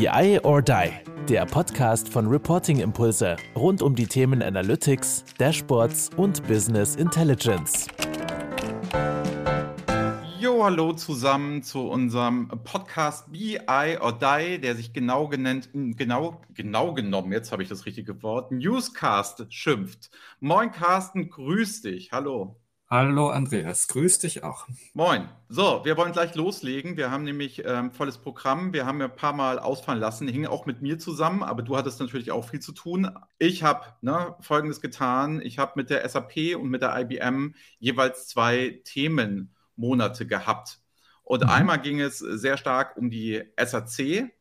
BI or Die, der Podcast von Reporting Impulse rund um die Themen Analytics, Dashboards und Business Intelligence. Jo, hallo zusammen zu unserem Podcast BI or Die, der sich genau genannt, genau, genau genommen, jetzt habe ich das richtige Wort, Newscast schimpft. Moin Carsten, grüß dich. Hallo. Hallo Andreas, grüß dich auch. Moin. So, wir wollen gleich loslegen. Wir haben nämlich ähm, volles Programm. Wir haben ja ein paar Mal ausfallen lassen, hing auch mit mir zusammen, aber du hattest natürlich auch viel zu tun. Ich habe ne, Folgendes getan. Ich habe mit der SAP und mit der IBM jeweils zwei Themenmonate gehabt. Und mhm. einmal ging es sehr stark um die SAC,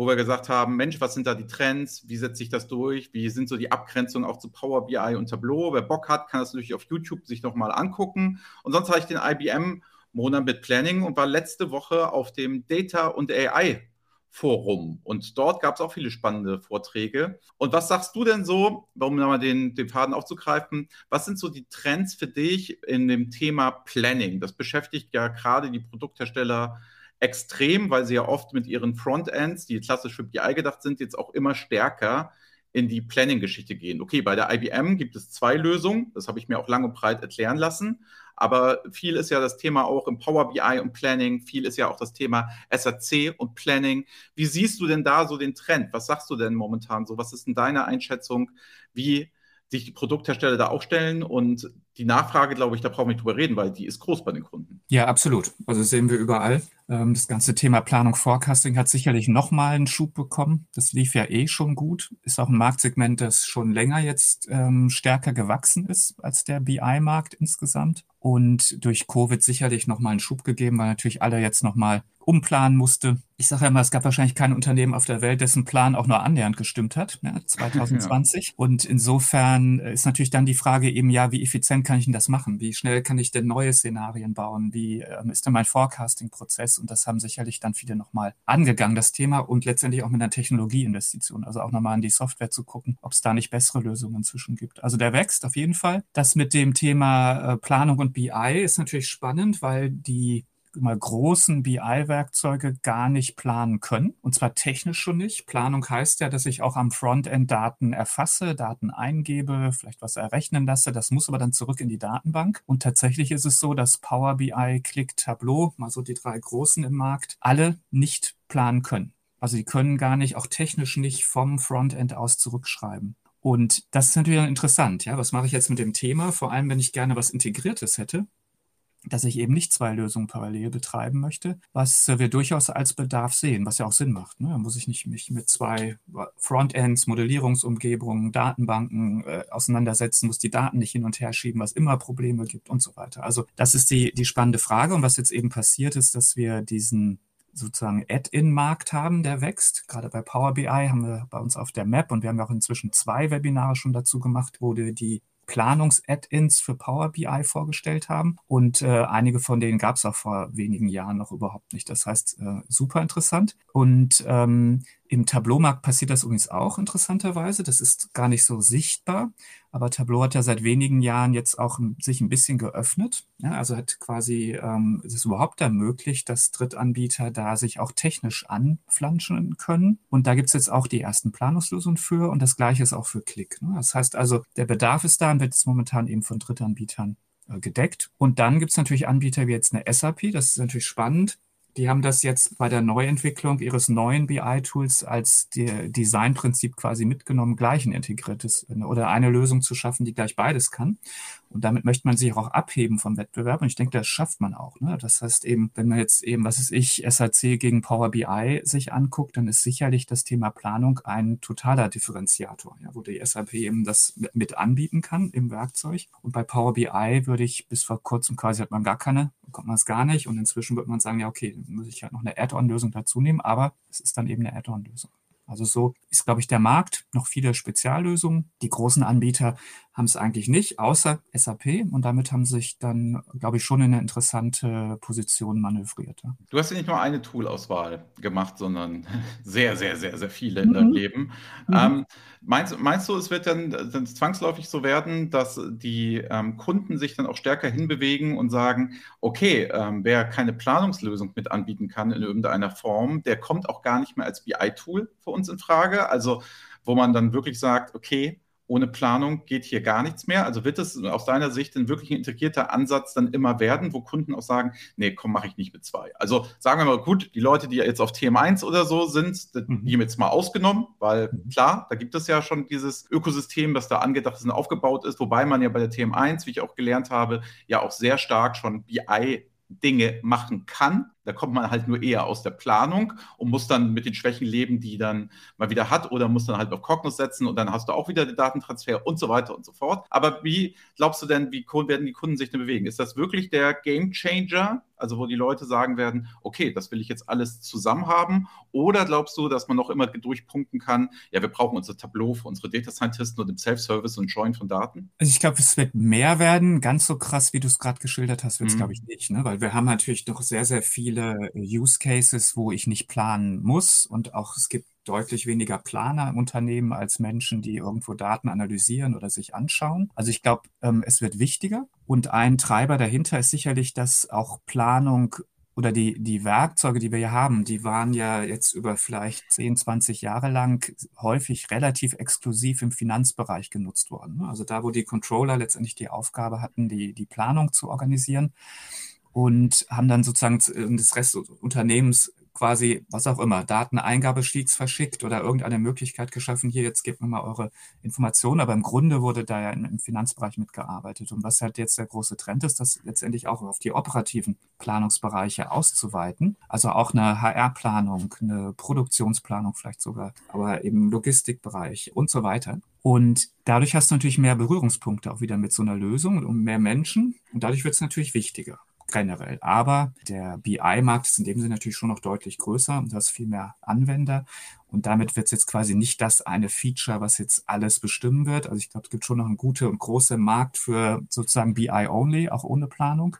wo wir gesagt haben, Mensch, was sind da die Trends? Wie setzt sich das durch? Wie sind so die Abgrenzungen auch zu Power BI und Tableau? Wer Bock hat, kann das natürlich auf YouTube sich nochmal angucken. Und sonst habe ich den IBM Monat mit Planning und war letzte Woche auf dem Data und AI Forum. Und dort gab es auch viele spannende Vorträge. Und was sagst du denn so, um nochmal den, den Faden aufzugreifen, was sind so die Trends für dich in dem Thema Planning? Das beschäftigt ja gerade die Produkthersteller extrem, weil sie ja oft mit ihren Frontends, die klassisch für BI gedacht sind, jetzt auch immer stärker in die Planning-Geschichte gehen. Okay, bei der IBM gibt es zwei Lösungen, das habe ich mir auch lang und breit erklären lassen, aber viel ist ja das Thema auch im Power BI und Planning, viel ist ja auch das Thema SAC und Planning. Wie siehst du denn da so den Trend? Was sagst du denn momentan so? Was ist denn deine Einschätzung? Wie sich die Produkthersteller da auch stellen und die Nachfrage, glaube ich, da brauchen wir nicht drüber reden, weil die ist groß bei den Kunden. Ja, absolut. Also sehen wir überall. Ähm, das ganze Thema Planung, Forecasting hat sicherlich nochmal einen Schub bekommen. Das lief ja eh schon gut. Ist auch ein Marktsegment, das schon länger jetzt ähm, stärker gewachsen ist als der BI-Markt insgesamt. Und durch Covid sicherlich nochmal einen Schub gegeben, weil natürlich alle jetzt nochmal umplanen musste. Ich sage ja immer, es gab wahrscheinlich kein Unternehmen auf der Welt, dessen Plan auch nur annähernd gestimmt hat, ne, 2020. Ja. Und insofern ist natürlich dann die Frage eben, ja, wie effizient kann ich denn das machen? Wie schnell kann ich denn neue Szenarien bauen? Wie ähm, ist denn mein Forecasting-Prozess? Und das haben sicherlich dann viele nochmal angegangen, das Thema, und letztendlich auch mit einer Technologieinvestition, also auch nochmal an die Software zu gucken, ob es da nicht bessere Lösungen inzwischen gibt. Also der wächst auf jeden Fall. Das mit dem Thema äh, Planung und BI ist natürlich spannend, weil die mal großen BI-Werkzeuge gar nicht planen können. Und zwar technisch schon nicht. Planung heißt ja, dass ich auch am Frontend Daten erfasse, Daten eingebe, vielleicht was errechnen lasse. Das muss aber dann zurück in die Datenbank. Und tatsächlich ist es so, dass Power BI, Click, Tableau, mal so die drei großen im Markt, alle nicht planen können. Also die können gar nicht, auch technisch nicht vom Frontend aus zurückschreiben. Und das ist natürlich interessant. Ja, was mache ich jetzt mit dem Thema? Vor allem, wenn ich gerne was Integriertes hätte dass ich eben nicht zwei Lösungen parallel betreiben möchte, was wir durchaus als Bedarf sehen, was ja auch Sinn macht. Ne? Da muss ich nicht mich mit zwei Frontends, Modellierungsumgebungen, Datenbanken äh, auseinandersetzen, muss die Daten nicht hin und her schieben, was immer Probleme gibt und so weiter. Also das ist die, die spannende Frage. Und was jetzt eben passiert ist, dass wir diesen sozusagen Add-in-Markt haben, der wächst. Gerade bei Power BI haben wir bei uns auf der Map und wir haben ja auch inzwischen zwei Webinare schon dazu gemacht, wo die Planungs-Add-ins für Power BI vorgestellt haben. Und äh, einige von denen gab es auch vor wenigen Jahren noch überhaupt nicht. Das heißt, äh, super interessant. Und ähm, im Tableau-Markt passiert das übrigens auch interessanterweise. Das ist gar nicht so sichtbar. Aber Tableau hat ja seit wenigen Jahren jetzt auch sich ein bisschen geöffnet. Ja, also hat quasi, ähm, es überhaupt ermöglicht, dass Drittanbieter da sich auch technisch anflanschen können. Und da gibt es jetzt auch die ersten Planungslösungen für. Und das Gleiche ist auch für Click. Ne? Das heißt also, der Bedarf ist da und wird jetzt momentan eben von Drittanbietern äh, gedeckt. Und dann gibt es natürlich Anbieter wie jetzt eine SAP. Das ist natürlich spannend die haben das jetzt bei der Neuentwicklung ihres neuen BI-Tools als Designprinzip quasi mitgenommen, gleich ein integriertes oder eine Lösung zu schaffen, die gleich beides kann. Und damit möchte man sich auch abheben vom Wettbewerb. Und ich denke, das schafft man auch. Ne? Das heißt eben, wenn man jetzt eben, was ist ich, SAC gegen Power BI sich anguckt, dann ist sicherlich das Thema Planung ein totaler Differenziator, ja, wo die SAP eben das mit anbieten kann im Werkzeug. Und bei Power BI würde ich bis vor kurzem quasi hat man gar keine, bekommt man es gar nicht. Und inzwischen würde man sagen, ja, okay, dann muss ich halt noch eine Add-on-Lösung dazu nehmen, aber es ist dann eben eine Add-on-Lösung. Also so ist, glaube ich, der Markt noch viele Speziallösungen. Die großen Anbieter haben es eigentlich nicht, außer SAP. Und damit haben sich dann, glaube ich, schon in eine interessante Position manövriert. Du hast ja nicht nur eine Toolauswahl gemacht, sondern sehr, sehr, sehr, sehr viele in deinem mhm. Leben. Mhm. Ähm, meinst, meinst du, es wird dann, dann zwangsläufig so werden, dass die ähm, Kunden sich dann auch stärker hinbewegen und sagen, okay, ähm, wer keine Planungslösung mit anbieten kann in irgendeiner Form, der kommt auch gar nicht mehr als BI-Tool für uns in Frage? Also, wo man dann wirklich sagt, okay, ohne Planung geht hier gar nichts mehr. Also wird es aus deiner Sicht ein wirklich integrierter Ansatz dann immer werden, wo Kunden auch sagen, nee, komm, mache ich nicht mit zwei. Also sagen wir mal, gut, die Leute, die jetzt auf TM1 oder so sind, mhm. die haben jetzt mal ausgenommen, weil mhm. klar, da gibt es ja schon dieses Ökosystem, das da angedacht ist und aufgebaut ist, wobei man ja bei der TM1, wie ich auch gelernt habe, ja auch sehr stark schon BI Dinge machen kann. Da kommt man halt nur eher aus der Planung und muss dann mit den Schwächen leben, die dann mal wieder hat oder muss dann halt auf Cognos setzen und dann hast du auch wieder den Datentransfer und so weiter und so fort. Aber wie glaubst du denn, wie werden die Kunden sich denn bewegen? Ist das wirklich der Game Changer? Also wo die Leute sagen werden, okay, das will ich jetzt alles zusammen haben? Oder glaubst du, dass man noch immer durchpunkten kann, ja, wir brauchen unser Tableau für unsere Data Scientisten und im Self-Service und Join von Daten? Also ich glaube, es wird mehr werden. Ganz so krass, wie du es gerade geschildert hast, wird es, mhm. glaube ich, nicht. Ne? Weil wir haben natürlich noch sehr, sehr viele Use Cases, wo ich nicht planen muss. Und auch es gibt deutlich weniger Planer im Unternehmen als Menschen, die irgendwo Daten analysieren oder sich anschauen. Also ich glaube, ähm, es wird wichtiger. Und ein Treiber dahinter ist sicherlich, dass auch Planung oder die, die Werkzeuge, die wir hier haben, die waren ja jetzt über vielleicht 10, 20 Jahre lang häufig relativ exklusiv im Finanzbereich genutzt worden. Also da, wo die Controller letztendlich die Aufgabe hatten, die, die Planung zu organisieren und haben dann sozusagen das Rest des Unternehmens quasi, was auch immer, Dateneingabesheets verschickt oder irgendeine Möglichkeit geschaffen, hier, jetzt gebt mir mal eure Informationen. Aber im Grunde wurde da ja im Finanzbereich mitgearbeitet. Und was halt jetzt der große Trend ist, das letztendlich auch auf die operativen Planungsbereiche auszuweiten. Also auch eine HR-Planung, eine Produktionsplanung vielleicht sogar, aber eben Logistikbereich und so weiter. Und dadurch hast du natürlich mehr Berührungspunkte auch wieder mit so einer Lösung und mehr Menschen. Und dadurch wird es natürlich wichtiger generell. Aber der BI-Markt ist in dem Sinne natürlich schon noch deutlich größer und du hast viel mehr Anwender. Und damit wird es jetzt quasi nicht das eine Feature, was jetzt alles bestimmen wird. Also ich glaube, es gibt schon noch einen guten und großen Markt für sozusagen BI-only, auch ohne Planung.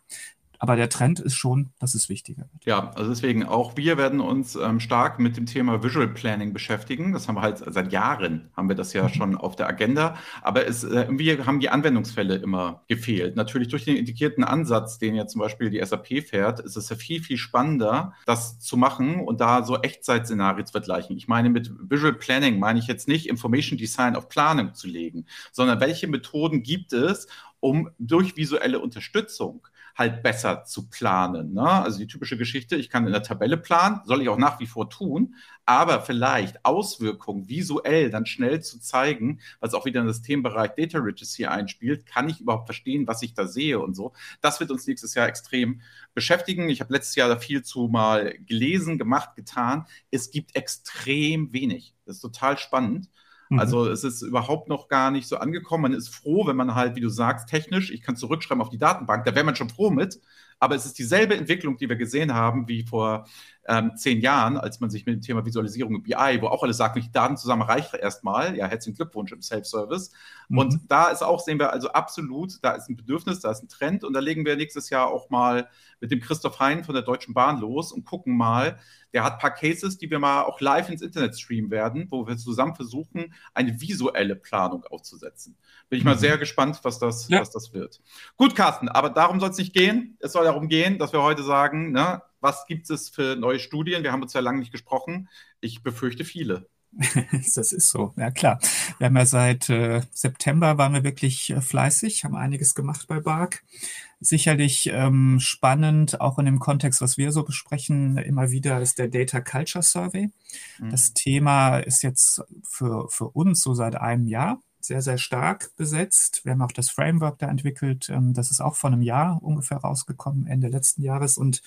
Aber der Trend ist schon, dass es wichtiger wird. Ja, also deswegen auch wir werden uns ähm, stark mit dem Thema Visual Planning beschäftigen. Das haben wir halt seit Jahren, haben wir das ja mhm. schon auf der Agenda. Aber es, äh, irgendwie haben die Anwendungsfälle immer gefehlt. Natürlich durch den integrierten Ansatz, den ja zum Beispiel die SAP fährt, ist es ja viel, viel spannender, das zu machen und da so Echtszeitszenarien zu vergleichen. Ich meine, mit Visual Planning meine ich jetzt nicht Information Design auf Planung zu legen, sondern welche Methoden gibt es, um durch visuelle Unterstützung halt besser zu planen. Ne? Also die typische Geschichte, ich kann in der Tabelle planen, soll ich auch nach wie vor tun, aber vielleicht Auswirkungen visuell dann schnell zu zeigen, was auch wieder in das Themenbereich Data hier einspielt, kann ich überhaupt verstehen, was ich da sehe und so. Das wird uns nächstes Jahr extrem beschäftigen. Ich habe letztes Jahr da viel zu mal gelesen, gemacht, getan. Es gibt extrem wenig. Das ist total spannend. Mhm. Also es ist überhaupt noch gar nicht so angekommen. Man ist froh, wenn man halt, wie du sagst, technisch, ich kann zurückschreiben auf die Datenbank, da wäre man schon froh mit. Aber es ist dieselbe Entwicklung, die wir gesehen haben, wie vor ähm, zehn Jahren, als man sich mit dem Thema Visualisierung im BI, wo auch alle sagen, die Daten zusammen reicht erstmal. Ja, herzlichen Glückwunsch im Self-Service. Mhm. Und da ist auch, sehen wir also absolut, da ist ein Bedürfnis, da ist ein Trend. Und da legen wir nächstes Jahr auch mal mit dem Christoph Hein von der Deutschen Bahn los und gucken mal, der hat ein paar Cases, die wir mal auch live ins Internet streamen werden, wo wir zusammen versuchen, eine visuelle Planung aufzusetzen. Bin ich mal mhm. sehr gespannt, was das, ja. was das wird. Gut, Carsten, aber darum soll es nicht gehen. Es soll darum gehen, dass wir heute sagen, ne, was gibt es für neue Studien? Wir haben uns ja lange nicht gesprochen. Ich befürchte viele. das ist so, ja klar. Wir haben ja seit äh, September waren wir wirklich äh, fleißig, haben einiges gemacht bei BARC. Sicherlich ähm, spannend, auch in dem Kontext, was wir so besprechen, immer wieder ist der Data Culture Survey. Mhm. Das Thema ist jetzt für, für uns so seit einem Jahr sehr, sehr stark besetzt. Wir haben auch das Framework da entwickelt. Ähm, das ist auch vor einem Jahr ungefähr rausgekommen, Ende letzten Jahres. Und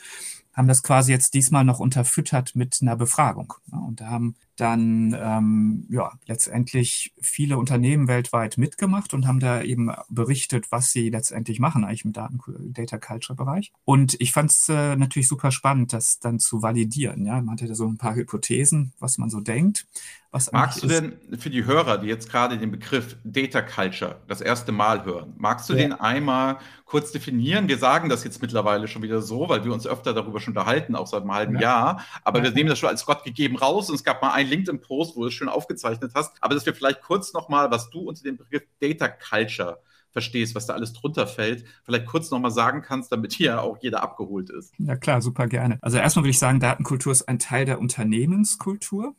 haben das quasi jetzt diesmal noch unterfüttert mit einer Befragung. Und da haben dann ähm, ja letztendlich viele Unternehmen weltweit mitgemacht und haben da eben berichtet, was sie letztendlich machen eigentlich im Daten Data Culture Bereich. Und ich fand es äh, natürlich super spannend, das dann zu validieren. Ja, man hatte so ein paar Hypothesen, was man so denkt. Was magst du denn für die Hörer, die jetzt gerade den Begriff Data Culture das erste Mal hören, magst du ja. den einmal kurz definieren? Wir sagen das jetzt mittlerweile schon wieder so, weil wir uns öfter darüber schon unterhalten, auch seit einem halben ja. Jahr. Aber wir nehmen das schon als Gott gegeben raus und es gab mal ein LinkedIn-Post, wo du es schön aufgezeichnet hast. Aber dass wir vielleicht kurz nochmal, was du unter dem Begriff Data Culture verstehst, was da alles drunter fällt, vielleicht kurz nochmal sagen kannst, damit hier auch jeder abgeholt ist. Ja klar, super gerne. Also erstmal würde ich sagen, Datenkultur ist ein Teil der Unternehmenskultur.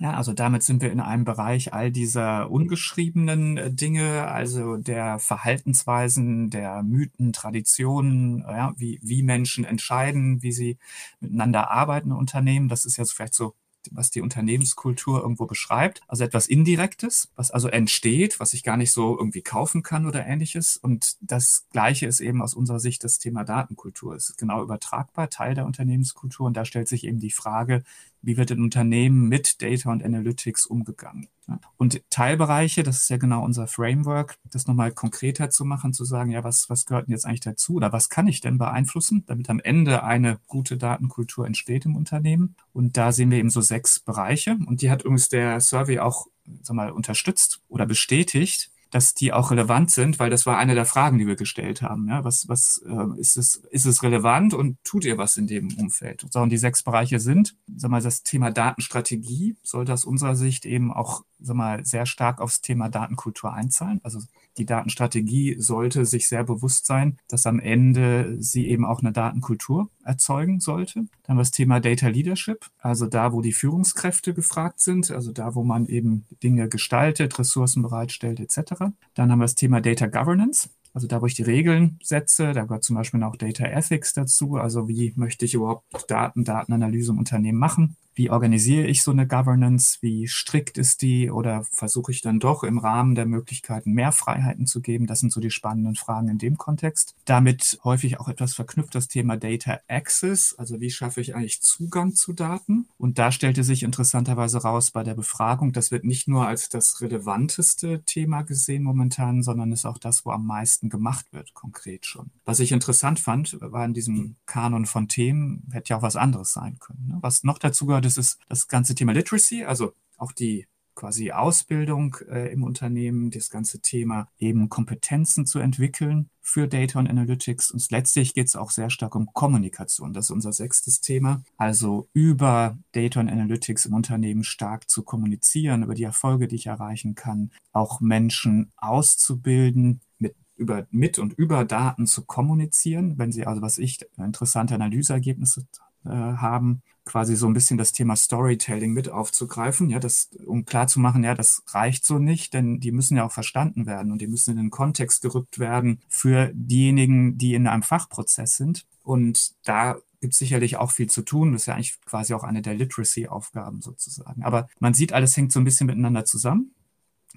Ja, also damit sind wir in einem Bereich all dieser ungeschriebenen äh, Dinge, also der Verhaltensweisen, der Mythen, Traditionen, ja, wie, wie Menschen entscheiden, wie sie miteinander arbeiten Unternehmen. Das ist jetzt vielleicht so was die Unternehmenskultur irgendwo beschreibt. Also etwas Indirektes, was also entsteht, was ich gar nicht so irgendwie kaufen kann oder ähnliches. Und das Gleiche ist eben aus unserer Sicht das Thema Datenkultur. Es ist genau übertragbar, Teil der Unternehmenskultur. Und da stellt sich eben die Frage, wie wird in Unternehmen mit Data und Analytics umgegangen. Und Teilbereiche, das ist ja genau unser Framework, das nochmal konkreter zu machen, zu sagen, ja, was, was gehört denn jetzt eigentlich dazu oder was kann ich denn beeinflussen, damit am Ende eine gute Datenkultur entsteht im Unternehmen. Und da sehen wir eben so sechs Bereiche und die hat übrigens der Survey auch sag mal, unterstützt oder bestätigt dass die auch relevant sind, weil das war eine der Fragen, die wir gestellt haben. Ja, was was äh, ist es ist es relevant und tut ihr was in dem Umfeld? So, und die sechs Bereiche sind, sag mal, das Thema Datenstrategie sollte aus unserer Sicht eben auch sag mal, sehr stark aufs Thema Datenkultur einzahlen. Also die Datenstrategie sollte sich sehr bewusst sein, dass am Ende sie eben auch eine Datenkultur erzeugen sollte. Dann das Thema Data Leadership, also da, wo die Führungskräfte gefragt sind, also da, wo man eben Dinge gestaltet, Ressourcen bereitstellt etc. Dann haben wir das Thema Data Governance. Also da, wo ich die Regeln setze, da gehört zum Beispiel auch Data Ethics dazu. Also wie möchte ich überhaupt Daten, Datenanalyse im Unternehmen machen? Wie organisiere ich so eine Governance, wie strikt ist die oder versuche ich dann doch im Rahmen der Möglichkeiten mehr Freiheiten zu geben? Das sind so die spannenden Fragen in dem Kontext. Damit häufig auch etwas verknüpft das Thema Data Access, also wie schaffe ich eigentlich Zugang zu Daten? Und da stellte sich interessanterweise raus bei der Befragung, das wird nicht nur als das relevanteste Thema gesehen momentan, sondern ist auch das, wo am meisten gemacht wird, konkret schon. Was ich interessant fand, war in diesem Kanon von Themen, hätte ja auch was anderes sein können. Ne? Was noch dazu gehört, das ist das ganze Thema Literacy, also auch die quasi Ausbildung äh, im Unternehmen, das ganze Thema eben Kompetenzen zu entwickeln für Data und Analytics. Und letztlich geht es auch sehr stark um Kommunikation. Das ist unser sechstes Thema. Also über Data und Analytics im Unternehmen stark zu kommunizieren, über die Erfolge, die ich erreichen kann, auch Menschen auszubilden, mit über, mit und über Daten zu kommunizieren, wenn sie also, was ich, interessante Analyseergebnisse äh, haben, quasi so ein bisschen das Thema Storytelling mit aufzugreifen, ja, das, um klarzumachen, ja, das reicht so nicht, denn die müssen ja auch verstanden werden und die müssen in den Kontext gerückt werden für diejenigen, die in einem Fachprozess sind. Und da gibt es sicherlich auch viel zu tun. Das ist ja eigentlich quasi auch eine der Literacy-Aufgaben sozusagen. Aber man sieht, alles hängt so ein bisschen miteinander zusammen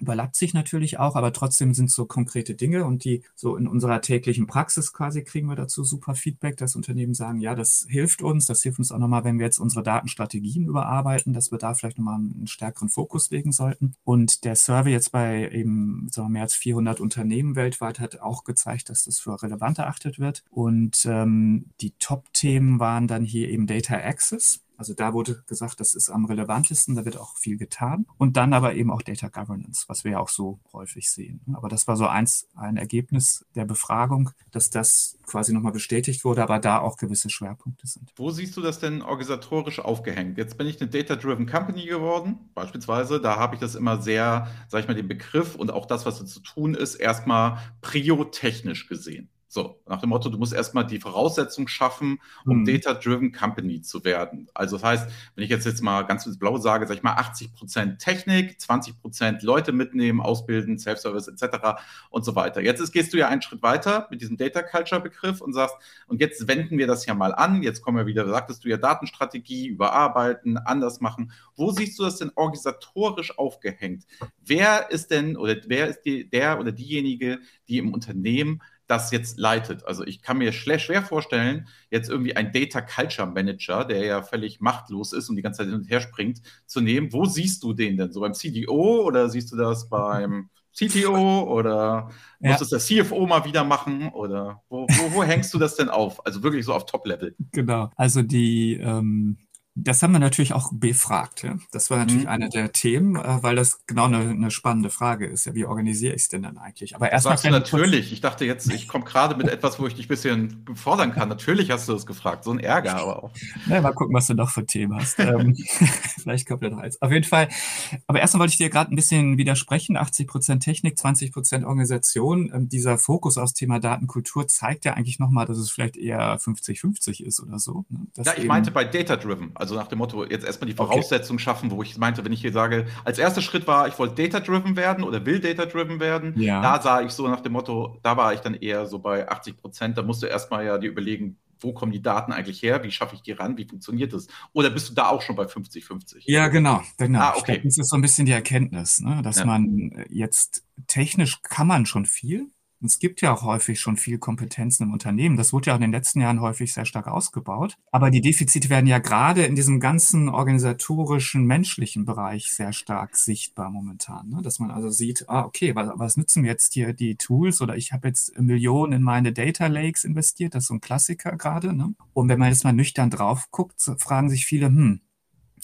überlappt sich natürlich auch, aber trotzdem sind so konkrete Dinge und die so in unserer täglichen Praxis quasi kriegen wir dazu super Feedback, dass Unternehmen sagen, ja, das hilft uns, das hilft uns auch nochmal, wenn wir jetzt unsere Datenstrategien überarbeiten, dass wir da vielleicht nochmal einen stärkeren Fokus legen sollten. Und der Survey jetzt bei eben sagen wir, mehr als 400 Unternehmen weltweit hat auch gezeigt, dass das für relevant erachtet wird. Und ähm, die Top-Themen waren dann hier eben Data Access also da wurde gesagt, das ist am relevantesten, da wird auch viel getan. Und dann aber eben auch Data Governance, was wir ja auch so häufig sehen. Aber das war so eins, ein Ergebnis der Befragung, dass das quasi nochmal bestätigt wurde, aber da auch gewisse Schwerpunkte sind. Wo siehst du das denn organisatorisch aufgehängt? Jetzt bin ich eine Data-Driven Company geworden, beispielsweise. Da habe ich das immer sehr, sage ich mal, den Begriff und auch das, was zu tun ist, erstmal priotechnisch gesehen. So, nach dem Motto, du musst erstmal die Voraussetzung schaffen, um mhm. Data-Driven Company zu werden. Also das heißt, wenn ich jetzt, jetzt mal ganz ins Blaue sage, sag ich mal 80 Prozent Technik, 20 Prozent Leute mitnehmen, ausbilden, Self-Service etc. und so weiter. Jetzt ist, gehst du ja einen Schritt weiter mit diesem Data Culture Begriff und sagst, und jetzt wenden wir das ja mal an. Jetzt kommen wir wieder, sagtest du ja Datenstrategie, überarbeiten, anders machen. Wo siehst du das denn organisatorisch aufgehängt? Wer ist denn oder wer ist die, der oder diejenige, die im Unternehmen das jetzt leitet. Also ich kann mir schwer vorstellen, jetzt irgendwie ein Data Culture Manager, der ja völlig machtlos ist und die ganze Zeit hin und her springt, zu nehmen. Wo siehst du den denn? So beim CDO oder siehst du das beim CTO oder ja. muss es der CFO mal wieder machen oder wo, wo, wo hängst du das denn auf? Also wirklich so auf Top-Level. Genau. Also die, ähm, das haben wir natürlich auch befragt. Ja? Das war natürlich mhm. eine der Themen, äh, weil das genau eine, eine spannende Frage ist. Ja, wie organisiere ich es denn dann eigentlich? Aber erstmal natürlich. Ich dachte jetzt, ich komme gerade mit etwas, wo ich dich ein bisschen fordern kann. Natürlich hast du das gefragt. So ein Ärger aber auch. Na, mal gucken, was du noch für Themen hast. Ähm, vielleicht kommt ja noch eins. Auf jeden Fall. Aber erstmal wollte ich dir gerade ein bisschen widersprechen. 80 Prozent Technik, 20 Prozent Organisation. Ähm, dieser Fokus aufs Thema Datenkultur zeigt ja eigentlich nochmal, dass es vielleicht eher 50-50 ist oder so. Ne? ja, ich meinte bei Data Driven. Also nach dem Motto, jetzt erstmal die Voraussetzungen okay. schaffen, wo ich meinte, wenn ich hier sage, als erster Schritt war, ich wollte data-driven werden oder will data-driven werden, ja. da sah ich so nach dem Motto, da war ich dann eher so bei 80 Prozent. Da musst du erstmal ja dir überlegen, wo kommen die Daten eigentlich her? Wie schaffe ich die ran? Wie funktioniert das? Oder bist du da auch schon bei 50-50? Ja, genau. genau. Ah, okay. Glaub, das ist so ein bisschen die Erkenntnis, ne? dass ja. man jetzt technisch kann man schon viel, es gibt ja auch häufig schon viel Kompetenzen im Unternehmen. Das wurde ja auch in den letzten Jahren häufig sehr stark ausgebaut. Aber die Defizite werden ja gerade in diesem ganzen organisatorischen, menschlichen Bereich sehr stark sichtbar momentan. Ne? Dass man also sieht, ah, okay, was, was nützen jetzt hier die Tools? Oder ich habe jetzt Millionen in meine Data Lakes investiert. Das ist so ein Klassiker gerade. Ne? Und wenn man jetzt mal nüchtern drauf guckt, fragen sich viele, hm,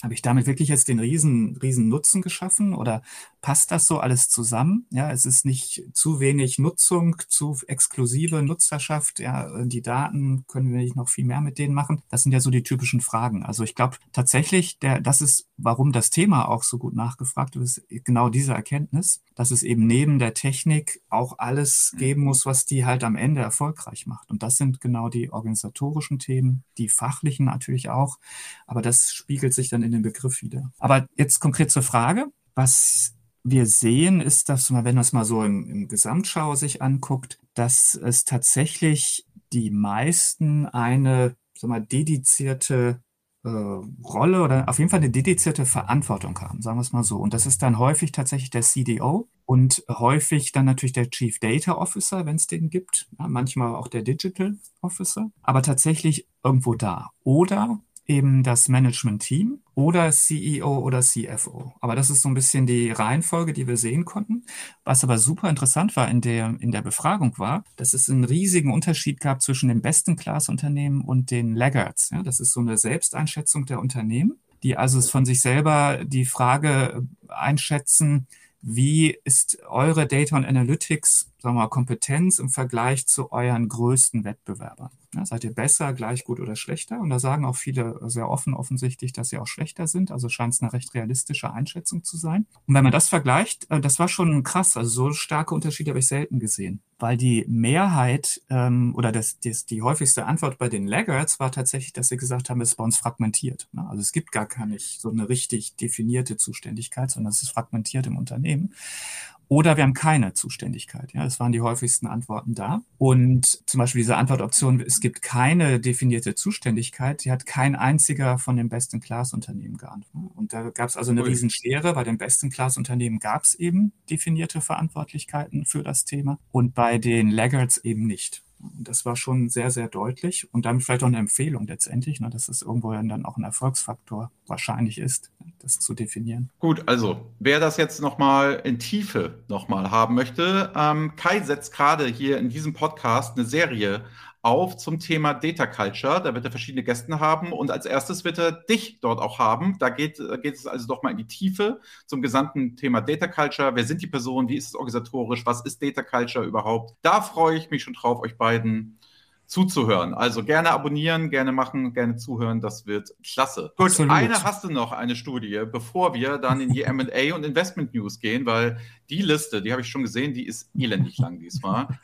habe ich damit wirklich jetzt den riesen, riesen Nutzen geschaffen oder passt das so alles zusammen? Ja, es ist nicht zu wenig Nutzung, zu exklusive Nutzerschaft. Ja, die Daten können wir nicht noch viel mehr mit denen machen. Das sind ja so die typischen Fragen. Also ich glaube tatsächlich, der, das ist, warum das Thema auch so gut nachgefragt wird, ist genau diese Erkenntnis, dass es eben neben der Technik auch alles mhm. geben muss, was die halt am Ende erfolgreich macht. Und das sind genau die organisatorischen Themen, die fachlichen natürlich auch. Aber das spiegelt sich dann in den Begriff wieder. Aber jetzt konkret zur Frage. Was wir sehen, ist, dass man, wenn man es mal so im, im Gesamtschau sich anguckt, dass es tatsächlich die meisten eine sag mal, dedizierte äh, Rolle oder auf jeden Fall eine dedizierte Verantwortung haben, sagen wir es mal so. Und das ist dann häufig tatsächlich der CDO und häufig dann natürlich der Chief Data Officer, wenn es den gibt, ja, manchmal auch der Digital Officer, aber tatsächlich irgendwo da. Oder eben das Management-Team oder CEO oder CFO. Aber das ist so ein bisschen die Reihenfolge, die wir sehen konnten. Was aber super interessant war in der, in der Befragung war, dass es einen riesigen Unterschied gab zwischen den besten Class-Unternehmen und den Laggards. Ja, das ist so eine Selbsteinschätzung der Unternehmen, die also von sich selber die Frage einschätzen, wie ist eure Data und Analytics, sagen wir mal, Kompetenz im Vergleich zu euren größten Wettbewerbern? Ja, seid ihr besser, gleich gut oder schlechter? Und da sagen auch viele sehr offen offensichtlich, dass sie auch schlechter sind. Also scheint es eine recht realistische Einschätzung zu sein. Und wenn man das vergleicht, äh, das war schon krass. Also so starke Unterschiede habe ich selten gesehen. Weil die Mehrheit ähm, oder das, das, die häufigste Antwort bei den Laggards war tatsächlich, dass sie gesagt haben, es ist bei uns fragmentiert. Ne? Also es gibt gar keine so eine richtig definierte Zuständigkeit, sondern es ist fragmentiert im Unternehmen. Oder wir haben keine Zuständigkeit. Ja, das waren die häufigsten Antworten da. Und zum Beispiel diese Antwortoption, es gibt keine definierte Zuständigkeit, die hat kein einziger von den besten Class-Unternehmen geantwortet. Und da gab es also eine Riesenschere. Bei den besten Class-Unternehmen gab es eben definierte Verantwortlichkeiten für das Thema und bei den Laggards eben nicht. Das war schon sehr, sehr deutlich und damit vielleicht auch eine Empfehlung letztendlich, ne, dass es irgendwo dann auch ein Erfolgsfaktor wahrscheinlich ist, das zu definieren. Gut, also wer das jetzt nochmal in Tiefe nochmal haben möchte, ähm, Kai setzt gerade hier in diesem Podcast eine Serie auf zum Thema Data Culture. Da wird er verschiedene Gäste haben und als erstes wird er dich dort auch haben. Da geht, geht es also doch mal in die Tiefe zum gesamten Thema Data Culture. Wer sind die Personen? Wie ist es organisatorisch? Was ist Data Culture überhaupt? Da freue ich mich schon drauf, euch beiden zuzuhören. Also gerne abonnieren, gerne machen, gerne zuhören. Das wird klasse. Gut, Absolut. eine hast du noch, eine Studie, bevor wir dann in die M&A und Investment News gehen, weil die Liste, die habe ich schon gesehen, die ist elendig lang diesmal.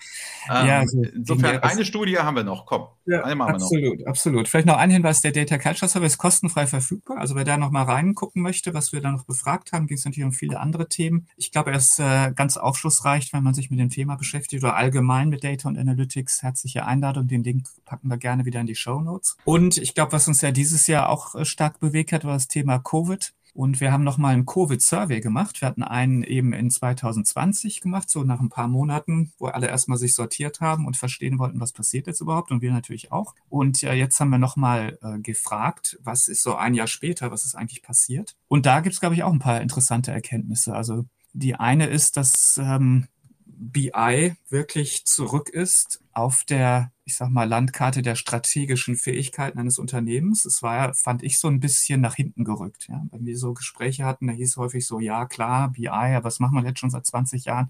Ähm, ja, also, insofern, eine Studie haben wir noch. Komm, ja, eine machen absolut, wir noch. Absolut. Vielleicht noch ein Hinweis, der Data Culture Survey ist kostenfrei verfügbar. Also wer da noch mal reingucken möchte, was wir da noch befragt haben, ging es natürlich um viele andere Themen. Ich glaube, er ist äh, ganz aufschlussreich, wenn man sich mit dem Thema beschäftigt oder allgemein mit Data und Analytics. Herzliche Einladung. Den Link packen wir gerne wieder in die Show Notes. Und ich glaube, was uns ja dieses Jahr auch äh, stark bewegt hat, war das Thema Covid. Und wir haben nochmal einen Covid-Survey gemacht. Wir hatten einen eben in 2020 gemacht, so nach ein paar Monaten, wo alle erstmal sich sortiert haben und verstehen wollten, was passiert jetzt überhaupt und wir natürlich auch. Und ja, jetzt haben wir nochmal äh, gefragt, was ist so ein Jahr später, was ist eigentlich passiert? Und da gibt es, glaube ich, auch ein paar interessante Erkenntnisse. Also die eine ist, dass ähm, BI wirklich zurück ist auf der, ich sag mal, Landkarte der strategischen Fähigkeiten eines Unternehmens. Es war, fand ich, so ein bisschen nach hinten gerückt. Ja. Wenn wir so Gespräche hatten, da hieß häufig so, ja klar, BI, aber was machen wir jetzt schon seit 20 Jahren?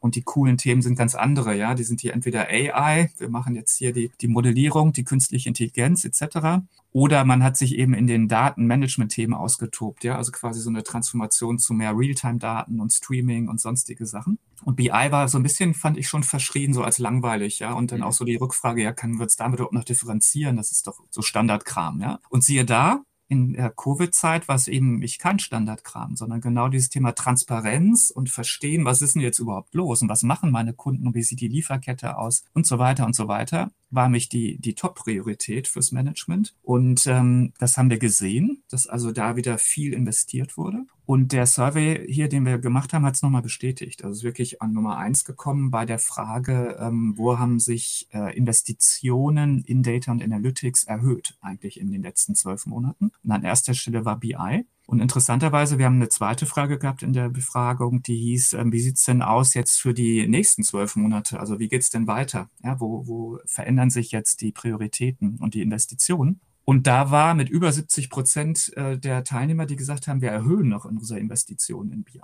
Und die coolen Themen sind ganz andere, ja. Die sind hier entweder AI, wir machen jetzt hier die, die Modellierung, die künstliche Intelligenz etc. Oder man hat sich eben in den Datenmanagement-Themen ausgetobt, ja, also quasi so eine Transformation zu mehr Realtime-Daten und Streaming und sonstige Sachen. Und BI war so ein bisschen, fand ich schon verschrien, so als langweilig, ja. Und dann auch so die Rückfrage, ja, kann wir es damit überhaupt noch differenzieren? Das ist doch so Standardkram, ja. Und siehe da, in der Covid-Zeit war es eben nicht kein Standardkram, sondern genau dieses Thema Transparenz und verstehen, was ist denn jetzt überhaupt los und was machen meine Kunden und wie sieht die Lieferkette aus und so weiter und so weiter, war mich die, die Top-Priorität fürs Management. Und ähm, das haben wir gesehen, dass also da wieder viel investiert wurde. Und der Survey hier, den wir gemacht haben, hat es nochmal bestätigt. Also ist wirklich an Nummer eins gekommen bei der Frage, ähm, wo haben sich äh, Investitionen in Data und Analytics erhöht, eigentlich in den letzten zwölf Monaten. Und an erster Stelle war BI. Und interessanterweise, wir haben eine zweite Frage gehabt in der Befragung, die hieß, ähm, wie sieht's denn aus jetzt für die nächsten zwölf Monate? Also wie geht's denn weiter? Ja, wo, wo verändern sich jetzt die Prioritäten und die Investitionen? Und da war mit über 70 Prozent äh, der Teilnehmer, die gesagt haben, wir erhöhen noch unsere Investitionen in BI.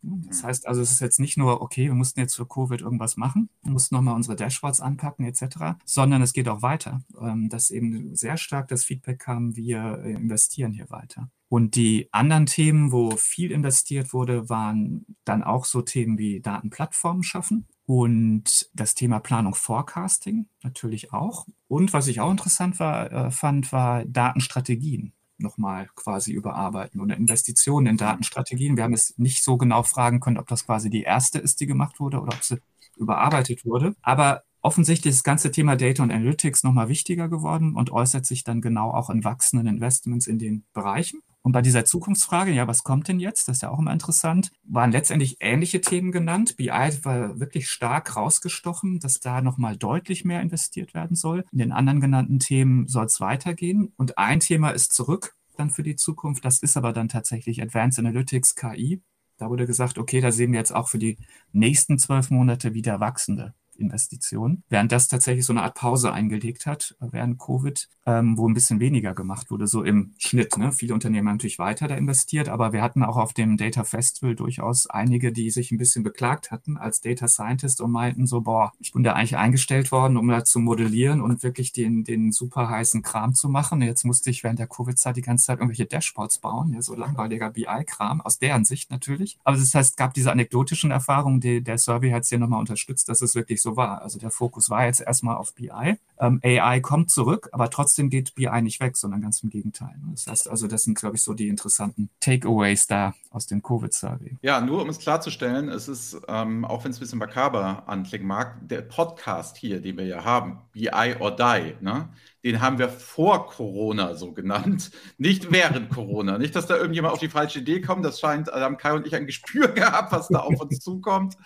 Das mhm. heißt also, es ist jetzt nicht nur, okay, wir mussten jetzt für Covid irgendwas machen, wir mussten nochmal unsere Dashboards anpacken etc., sondern es geht auch weiter, ähm, dass eben sehr stark das Feedback kam, wir äh, investieren hier weiter. Und die anderen Themen, wo viel investiert wurde, waren dann auch so Themen wie Datenplattformen schaffen. Und das Thema Planung Forecasting natürlich auch. Und was ich auch interessant war, äh, fand, war Datenstrategien nochmal quasi überarbeiten oder Investitionen in Datenstrategien. Wir haben es nicht so genau fragen können, ob das quasi die erste ist, die gemacht wurde oder ob sie überarbeitet wurde. Aber offensichtlich ist das ganze Thema Data und Analytics nochmal wichtiger geworden und äußert sich dann genau auch in wachsenden Investments in den Bereichen. Und bei dieser Zukunftsfrage, ja, was kommt denn jetzt? Das ist ja auch immer interessant. Waren letztendlich ähnliche Themen genannt. BI war wirklich stark rausgestochen, dass da nochmal deutlich mehr investiert werden soll. In den anderen genannten Themen soll es weitergehen. Und ein Thema ist zurück dann für die Zukunft. Das ist aber dann tatsächlich Advanced Analytics, KI. Da wurde gesagt, okay, da sehen wir jetzt auch für die nächsten zwölf Monate wieder wachsende Investitionen, während das tatsächlich so eine Art Pause eingelegt hat während Covid, ähm, wo ein bisschen weniger gemacht wurde, so im Schnitt. Ne? Viele Unternehmen haben natürlich weiter da investiert, aber wir hatten auch auf dem Data Festival durchaus einige, die sich ein bisschen beklagt hatten als Data Scientist und meinten so, boah, ich bin da eigentlich eingestellt worden, um da zu modellieren und wirklich den, den super heißen Kram zu machen. Jetzt musste ich während der Covid-Zeit die ganze Zeit irgendwelche Dashboards bauen, ja, so langweiliger BI-Kram, aus deren Sicht natürlich. Aber das heißt, es gab diese anekdotischen Erfahrungen, die, der Survey hat es ja nochmal unterstützt, dass es wirklich so war. Also der Fokus war jetzt erstmal auf BI. Ähm, AI kommt zurück, aber trotzdem geht BI nicht weg, sondern ganz im Gegenteil. Das heißt also, das sind, glaube ich, so die interessanten Takeaways da aus dem Covid-Survey. Ja, nur um es klarzustellen, es ist, ähm, auch wenn es ein bisschen makaber anklingen mag, der Podcast hier, den wir ja haben, BI or Die, ne? Den haben wir vor Corona so genannt, nicht während Corona. Nicht, dass da irgendjemand auf die falsche Idee kommt. Das scheint, da haben Kai und ich ein Gespür gehabt, was da auf uns zukommt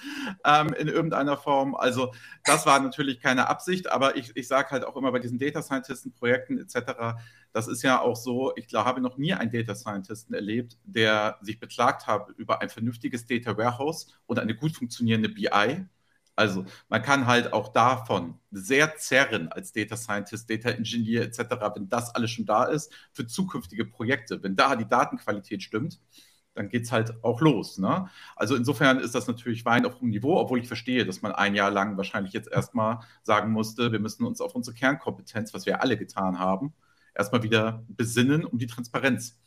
ähm, in irgendeiner Form. Also das war natürlich keine Absicht, aber ich, ich sage halt auch immer bei diesen Data Scientisten Projekten etc., das ist ja auch so, ich glaube, habe noch nie einen Data Scientisten erlebt, der sich beklagt hat über ein vernünftiges Data Warehouse und eine gut funktionierende BI also man kann halt auch davon sehr zerren als Data Scientist, Data Engineer etc., wenn das alles schon da ist, für zukünftige Projekte. Wenn da die Datenqualität stimmt, dann geht es halt auch los. Ne? Also insofern ist das natürlich Wein auf hohem Niveau, obwohl ich verstehe, dass man ein Jahr lang wahrscheinlich jetzt erstmal sagen musste, wir müssen uns auf unsere Kernkompetenz, was wir alle getan haben, erstmal wieder besinnen, um die Transparenz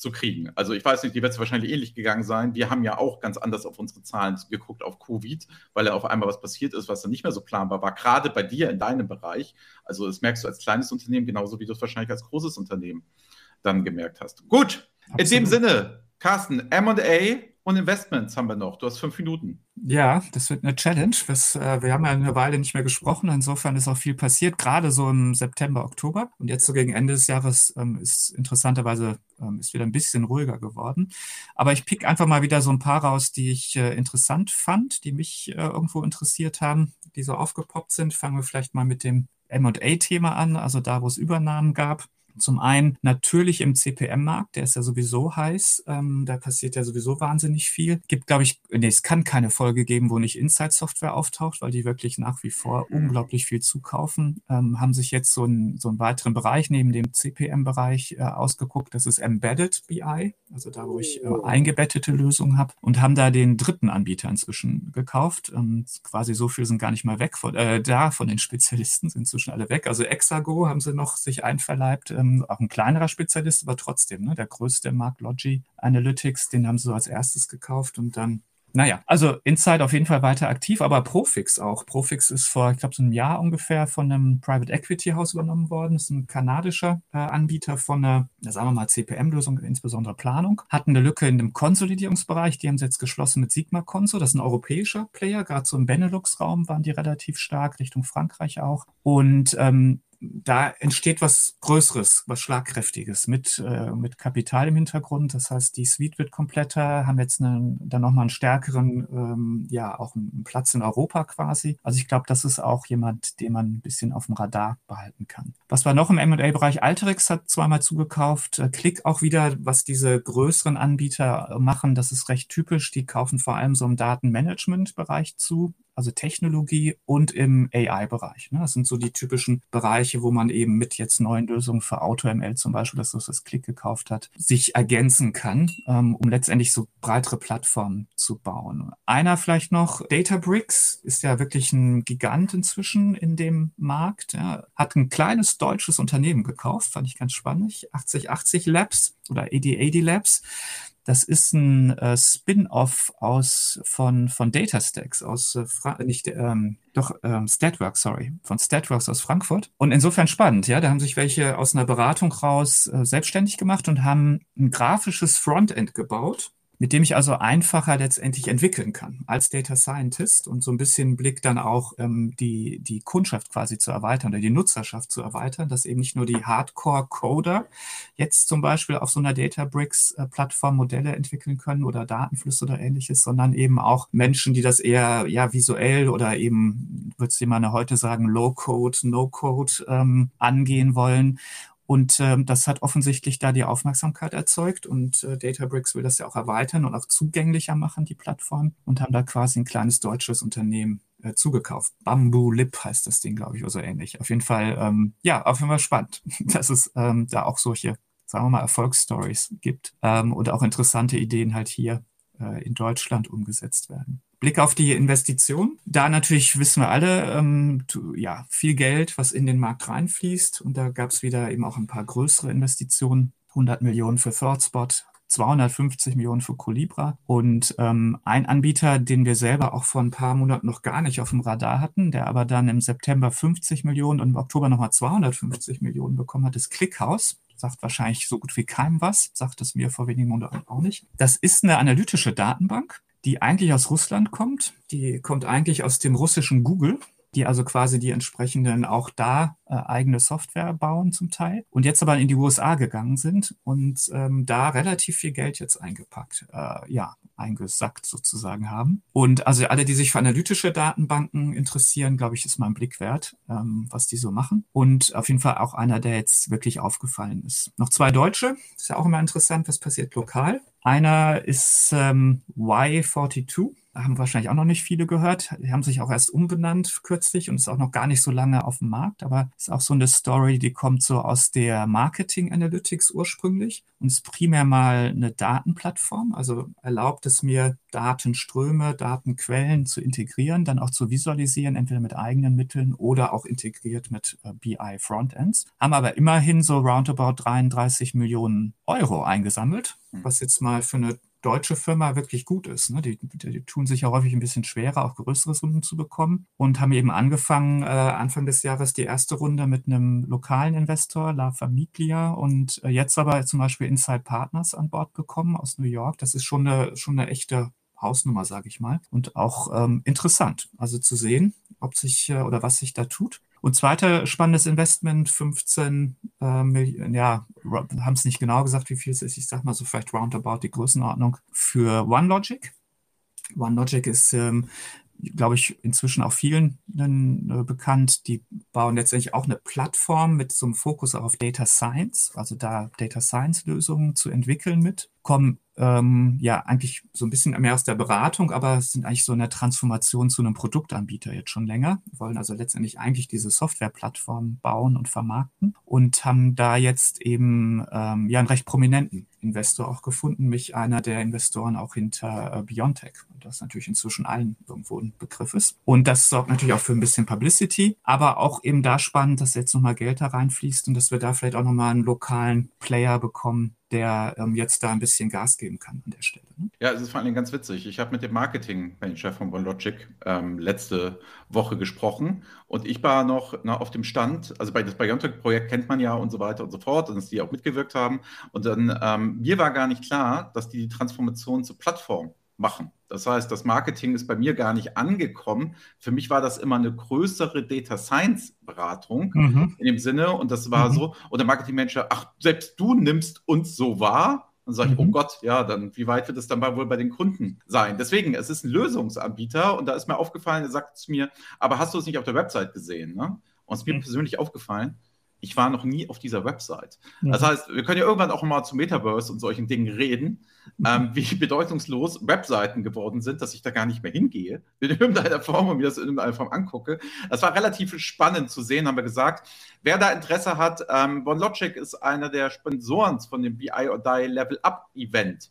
zu kriegen. Also ich weiß nicht, die wird es wahrscheinlich ähnlich gegangen sein. Wir haben ja auch ganz anders auf unsere Zahlen geguckt, auf Covid, weil ja auf einmal was passiert ist, was dann nicht mehr so planbar war, gerade bei dir in deinem Bereich. Also das merkst du als kleines Unternehmen genauso, wie du es wahrscheinlich als großes Unternehmen dann gemerkt hast. Gut, Absolut. in dem Sinne, Carsten, M&A und Investments haben wir noch. Du hast fünf Minuten. Ja, das wird eine Challenge. Das, äh, wir haben ja eine Weile nicht mehr gesprochen. Insofern ist auch viel passiert, gerade so im September, Oktober. Und jetzt so gegen Ende des Jahres ähm, ist interessanterweise ähm, ist wieder ein bisschen ruhiger geworden. Aber ich pick einfach mal wieder so ein paar raus, die ich äh, interessant fand, die mich äh, irgendwo interessiert haben, die so aufgepoppt sind. Fangen wir vielleicht mal mit dem M&A-Thema an, also da, wo es Übernahmen gab. Zum einen natürlich im CPM-Markt, der ist ja sowieso heiß, ähm, da passiert ja sowieso wahnsinnig viel. Gibt, glaube ich, nee, es kann keine Folge geben, wo nicht Inside-Software auftaucht, weil die wirklich nach wie vor mhm. unglaublich viel zukaufen. Ähm, haben sich jetzt so, ein, so einen weiteren Bereich neben dem CPM-Bereich äh, ausgeguckt, das ist Embedded BI, also da, wo ich äh, oh. eingebettete Lösungen habe und haben da den dritten Anbieter inzwischen gekauft. Ähm, quasi so viel sind gar nicht mal weg von, äh, da von den Spezialisten, sind inzwischen alle weg. Also Exago haben sie noch sich einverleibt, ähm, ähm, auch ein kleinerer Spezialist, aber trotzdem, ne, der größte Markt, Logi Analytics, den haben sie so als erstes gekauft und dann naja, also Inside auf jeden Fall weiter aktiv, aber Profix auch. Profix ist vor, ich glaube, so einem Jahr ungefähr von einem Private Equity Haus übernommen worden. Das ist ein kanadischer äh, Anbieter von einer, sagen wir mal, CPM-Lösung, insbesondere Planung. Hatten eine Lücke in dem Konsolidierungsbereich. Die haben sie jetzt geschlossen mit Sigma Conso. Das ist ein europäischer Player. Gerade so im Benelux-Raum waren die relativ stark, Richtung Frankreich auch. Und ähm, da entsteht was Größeres, was Schlagkräftiges mit, äh, mit Kapital im Hintergrund. Das heißt, die Suite wird kompletter, haben jetzt eine, dann nochmal einen stärkeren, ähm, ja, auch einen Platz in Europa quasi. Also ich glaube, das ist auch jemand, den man ein bisschen auf dem Radar behalten kann. Was war noch im M&A-Bereich? Alterix hat zweimal zugekauft. Äh, Klick auch wieder, was diese größeren Anbieter machen, das ist recht typisch. Die kaufen vor allem so im Datenmanagement-Bereich zu also Technologie und im AI-Bereich. Ne? Das sind so die typischen Bereiche, wo man eben mit jetzt neuen Lösungen für AutoML zum Beispiel, das das Klick gekauft hat, sich ergänzen kann, ähm, um letztendlich so breitere Plattformen zu bauen. Einer vielleicht noch, Databricks ist ja wirklich ein Gigant inzwischen in dem Markt, ja, hat ein kleines deutsches Unternehmen gekauft, fand ich ganz spannend, 8080 Labs oder 8080 Labs. Das ist ein äh, Spin-off aus von von DataStax aus äh, Fra nicht ähm, doch ähm, Statworks, sorry, von Statworks aus Frankfurt. Und insofern spannend, ja, da haben sich welche aus einer Beratung raus äh, selbstständig gemacht und haben ein grafisches Frontend gebaut mit dem ich also einfacher letztendlich entwickeln kann als Data Scientist und so ein bisschen Blick dann auch ähm, die, die Kundschaft quasi zu erweitern oder die Nutzerschaft zu erweitern, dass eben nicht nur die Hardcore-Coder jetzt zum Beispiel auf so einer Databricks-Plattform Modelle entwickeln können oder Datenflüsse oder ähnliches, sondern eben auch Menschen, die das eher ja visuell oder eben, würde jemand heute sagen, Low-Code, No-Code ähm, angehen wollen und ähm, das hat offensichtlich da die Aufmerksamkeit erzeugt und äh, Databricks will das ja auch erweitern und auch zugänglicher machen, die Plattform, und haben da quasi ein kleines deutsches Unternehmen äh, zugekauft. Bamboo Lip heißt das Ding, glaube ich, oder so ähnlich. Auf jeden Fall, ähm, ja, auf jeden Fall spannend, dass es ähm, da auch solche, sagen wir mal, Erfolgsstories gibt ähm, und auch interessante Ideen halt hier in Deutschland umgesetzt werden. Blick auf die Investition. Da natürlich wissen wir alle, ähm, ja, viel Geld, was in den Markt reinfließt. Und da gab es wieder eben auch ein paar größere Investitionen. 100 Millionen für ThirdSpot, 250 Millionen für Colibra. Und ähm, ein Anbieter, den wir selber auch vor ein paar Monaten noch gar nicht auf dem Radar hatten, der aber dann im September 50 Millionen und im Oktober nochmal 250 Millionen bekommen hat, ist ClickHouse sagt wahrscheinlich so gut wie keinem was, sagt es mir vor wenigen Monaten auch nicht. Das ist eine analytische Datenbank, die eigentlich aus Russland kommt. Die kommt eigentlich aus dem russischen Google, die also quasi die entsprechenden auch da äh, eigene Software bauen zum Teil und jetzt aber in die USA gegangen sind und ähm, da relativ viel Geld jetzt eingepackt, äh, ja, eingesackt sozusagen haben. Und also alle, die sich für analytische Datenbanken interessieren, glaube ich, ist mal ein Blick wert, ähm, was die so machen. Und auf jeden Fall auch einer, der jetzt wirklich aufgefallen ist. Noch zwei Deutsche, ist ja auch immer interessant, was passiert lokal. Einer ist ähm, Y42 haben wahrscheinlich auch noch nicht viele gehört. Die haben sich auch erst umbenannt kürzlich und ist auch noch gar nicht so lange auf dem Markt, aber ist auch so eine Story, die kommt so aus der Marketing Analytics ursprünglich und ist primär mal eine Datenplattform, also erlaubt es mir, Datenströme, Datenquellen zu integrieren, dann auch zu visualisieren, entweder mit eigenen Mitteln oder auch integriert mit äh, BI Frontends. Haben aber immerhin so roundabout 33 Millionen Euro eingesammelt, hm. was jetzt mal für eine deutsche Firma wirklich gut ist. Ne? Die, die, tun sich ja häufig ein bisschen schwerer, auch größere Runden zu bekommen und haben eben angefangen, äh, Anfang des Jahres die erste Runde mit einem lokalen Investor, La Famiglia, und äh, jetzt aber zum Beispiel Inside Partners an Bord bekommen aus New York. Das ist schon eine, schon eine echte Hausnummer, sage ich mal. Und auch ähm, interessant, also zu sehen, ob sich äh, oder was sich da tut. Und zweiter spannendes Investment, 15 äh, Millionen, ja, haben es nicht genau gesagt, wie viel es ist. Ich sag mal so vielleicht roundabout die Größenordnung für OneLogic. OneLogic ist ähm, glaube ich, inzwischen auch vielen äh, bekannt. Die bauen letztendlich auch eine Plattform mit so einem Fokus auf Data Science, also da Data Science Lösungen zu entwickeln mit, kommen ähm, ja eigentlich so ein bisschen mehr aus der Beratung, aber sind eigentlich so in der Transformation zu einem Produktanbieter jetzt schon länger. Wollen also letztendlich eigentlich diese Softwareplattform bauen und vermarkten und haben da jetzt eben ähm, ja einen recht prominenten Investor auch gefunden, mich einer der Investoren auch hinter äh, Biontech. Das natürlich inzwischen allen irgendwo ein Begriff ist. Und das sorgt natürlich auch für ein bisschen Publicity, aber auch eben da spannend, dass jetzt nochmal Geld da reinfließt und dass wir da vielleicht auch nochmal einen lokalen Player bekommen, der ähm, jetzt da ein bisschen Gas geben kann an der Stelle. Ne? Ja, es ist vor allem ganz witzig. Ich habe mit dem Marketing-Manager von OneLogic ähm, letzte Woche gesprochen und ich war noch na, auf dem Stand, also bei das Biontech-Projekt kennt man ja und so weiter und so fort und dass die auch mitgewirkt haben. Und dann, ähm, mir war gar nicht klar, dass die die Transformation zur Plattform machen. Das heißt, das Marketing ist bei mir gar nicht angekommen. Für mich war das immer eine größere Data Science Beratung mhm. in dem Sinne. Und das war mhm. so. Und der Marketing Manager, ach, selbst du nimmst uns so wahr. Dann sage ich, oh mhm. oh Gott, ja, dann wie weit wird es dann wohl bei den Kunden sein? Deswegen, es ist ein Lösungsanbieter und da ist mir aufgefallen, er sagt zu mir, aber hast du es nicht auf der Website gesehen? Ne? Und es ist mir mhm. persönlich aufgefallen, ich war noch nie auf dieser Website. Mhm. Das heißt, wir können ja irgendwann auch mal zu Metaverse und solchen Dingen reden, mhm. ähm, wie bedeutungslos Webseiten geworden sind, dass ich da gar nicht mehr hingehe, in irgendeiner Form und mir das in irgendeiner Form angucke. Das war relativ spannend zu sehen, haben wir gesagt. Wer da Interesse hat, ähm, OneLogic ist einer der Sponsoren von dem BI or Die Level Up Event.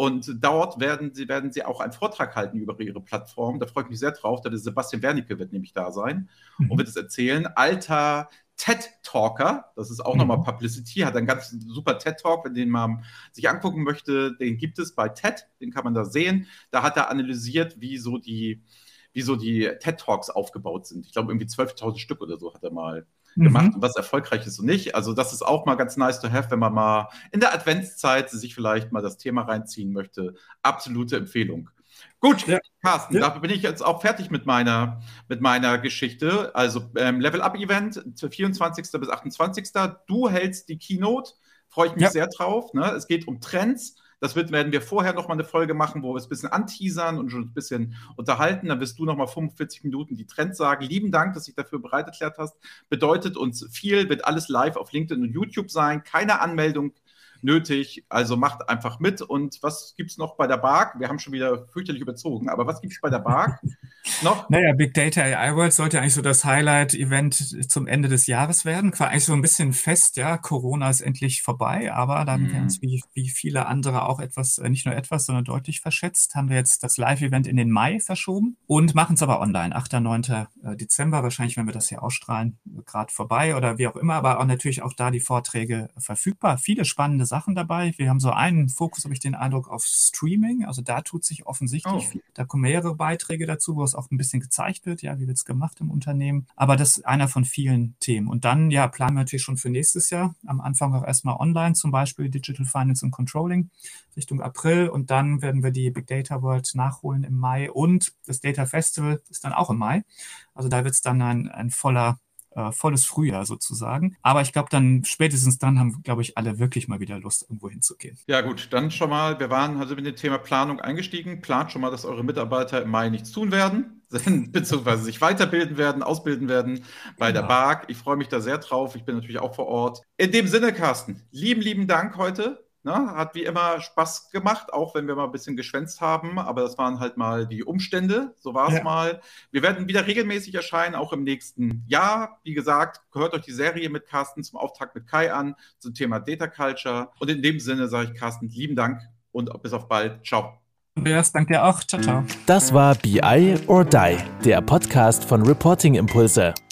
Und dort werden sie, werden sie auch einen Vortrag halten über ihre Plattform. Da freue ich mich sehr drauf. Der Sebastian Wernicke wird nämlich da sein mhm. und wird es erzählen. Alter TED-Talker, das ist auch mhm. nochmal Publicity, hat einen ganz super TED-Talk, wenn den man sich angucken möchte, den gibt es bei TED, den kann man da sehen. Da hat er analysiert, wie so die, wie so die TED-Talks aufgebaut sind. Ich glaube, irgendwie 12.000 Stück oder so hat er mal mhm. gemacht und was erfolgreich ist und nicht. Also das ist auch mal ganz nice to have, wenn man mal in der Adventszeit sich vielleicht mal das Thema reinziehen möchte. Absolute Empfehlung. Gut, ja. Carsten, ja. dafür bin ich jetzt auch fertig mit meiner, mit meiner Geschichte. Also ähm, Level Up Event, 24. bis 28. Du hältst die Keynote, freue ich mich ja. sehr drauf. Ne? Es geht um Trends. Das wird, werden wir vorher noch mal eine Folge machen, wo wir es ein bisschen anteasern und schon ein bisschen unterhalten. Dann wirst du noch mal 45 Minuten die Trends sagen. Lieben Dank, dass du dich dafür bereit erklärt hast. Bedeutet uns viel, wird alles live auf LinkedIn und YouTube sein. Keine Anmeldung nötig. Also macht einfach mit. Und was gibt es noch bei der BARC? Wir haben schon wieder fürchterlich überzogen, aber was gibt es bei der BARC noch? Naja, Big Data AI World sollte eigentlich so das Highlight-Event zum Ende des Jahres werden. War eigentlich so ein bisschen fest, ja, Corona ist endlich vorbei, aber dann mhm. es wie, wie viele andere auch etwas, äh, nicht nur etwas, sondern deutlich verschätzt, haben wir jetzt das Live-Event in den Mai verschoben und machen es aber online, 8. 9. Äh, Dezember, wahrscheinlich, wenn wir das hier ausstrahlen, gerade vorbei oder wie auch immer, aber auch natürlich auch da die Vorträge verfügbar. Viele spannende Sachen dabei. Wir haben so einen Fokus, habe ich den Eindruck, auf Streaming. Also da tut sich offensichtlich oh. viel. Da kommen mehrere Beiträge dazu, wo es auch ein bisschen gezeigt wird, ja, wie wird es gemacht im Unternehmen. Aber das ist einer von vielen Themen. Und dann, ja, planen wir natürlich schon für nächstes Jahr. Am Anfang auch erstmal online, zum Beispiel Digital Finance and Controlling Richtung April. Und dann werden wir die Big Data World nachholen im Mai. Und das Data Festival ist dann auch im Mai. Also da wird es dann ein, ein voller äh, volles Frühjahr sozusagen. Aber ich glaube, dann spätestens dann haben, glaube ich, alle wirklich mal wieder Lust, irgendwo hinzugehen. Ja, gut, dann schon mal, wir waren also mit dem Thema Planung eingestiegen. Plant schon mal, dass eure Mitarbeiter im Mai nichts tun werden, beziehungsweise sich weiterbilden werden, ausbilden werden bei genau. der BARC. Ich freue mich da sehr drauf. Ich bin natürlich auch vor Ort. In dem Sinne, Carsten, lieben, lieben Dank heute Ne, hat wie immer Spaß gemacht, auch wenn wir mal ein bisschen geschwänzt haben, aber das waren halt mal die Umstände, so war es ja. mal. Wir werden wieder regelmäßig erscheinen, auch im nächsten Jahr. Wie gesagt, hört euch die Serie mit Carsten zum Auftakt mit Kai an, zum Thema Data Culture. Und in dem Sinne sage ich Carsten, lieben Dank und bis auf bald. Ciao. Andreas, danke dir auch. Ciao, ciao. Das war BI or Die, der Podcast von Reporting Impulse.